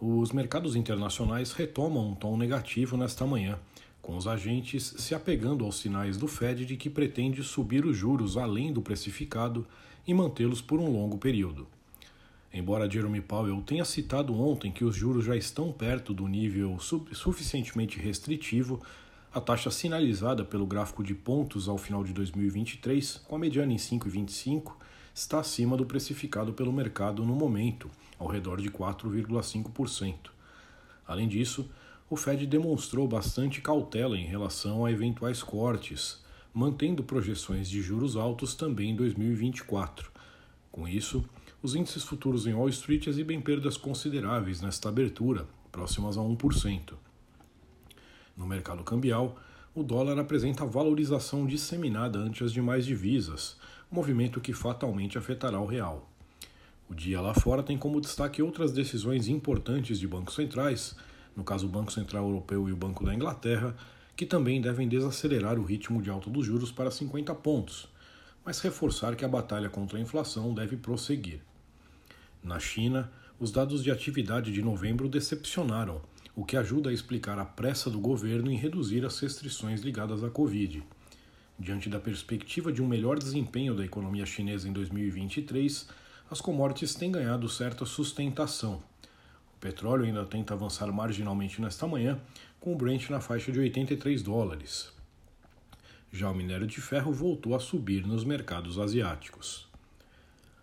os mercados internacionais retomam um tom negativo nesta manhã, com os agentes se apegando aos sinais do Fed de que pretende subir os juros além do precificado e mantê-los por um longo período. Embora Jerome Powell tenha citado ontem que os juros já estão perto do nível suficientemente restritivo, a taxa sinalizada pelo gráfico de pontos ao final de 2023, com a mediana em 5,25, está acima do precificado pelo mercado no momento ao redor de 4,5%. Além disso, o Fed demonstrou bastante cautela em relação a eventuais cortes, mantendo projeções de juros altos também em 2024. Com isso, os índices futuros em Wall Street exibem perdas consideráveis nesta abertura, próximas a 1%. No mercado cambial, o dólar apresenta valorização disseminada ante as demais divisas, movimento que fatalmente afetará o real. O dia lá fora tem como destaque outras decisões importantes de bancos centrais, no caso o Banco Central Europeu e o Banco da Inglaterra, que também devem desacelerar o ritmo de alta dos juros para 50 pontos, mas reforçar que a batalha contra a inflação deve prosseguir. Na China, os dados de atividade de novembro decepcionaram, o que ajuda a explicar a pressa do governo em reduzir as restrições ligadas à Covid. Diante da perspectiva de um melhor desempenho da economia chinesa em 2023, as commodities têm ganhado certa sustentação. O petróleo ainda tenta avançar marginalmente nesta manhã, com o Brent na faixa de 83 dólares. Já o minério de ferro voltou a subir nos mercados asiáticos.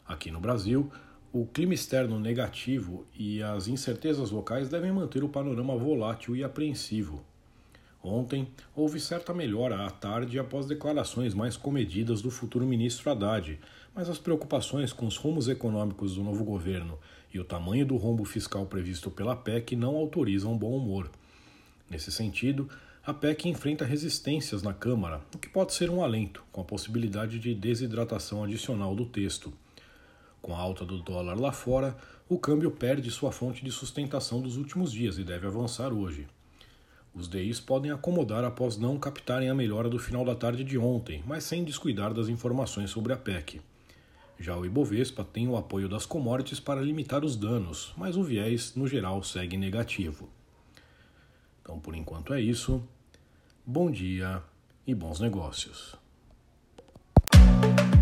Aqui no Brasil, o clima externo negativo e as incertezas locais devem manter o panorama volátil e apreensivo. Ontem, houve certa melhora à tarde após declarações mais comedidas do futuro ministro Haddad, mas as preocupações com os rumos econômicos do novo governo e o tamanho do rombo fiscal previsto pela PEC não autorizam bom humor. Nesse sentido, a PEC enfrenta resistências na Câmara, o que pode ser um alento, com a possibilidade de desidratação adicional do texto. Com a alta do dólar lá fora, o câmbio perde sua fonte de sustentação dos últimos dias e deve avançar hoje. Os DIs podem acomodar após não captarem a melhora do final da tarde de ontem, mas sem descuidar das informações sobre a PEC. Já o Ibovespa tem o apoio das commodities para limitar os danos, mas o viés, no geral, segue negativo. Então, por enquanto é isso. Bom dia e bons negócios.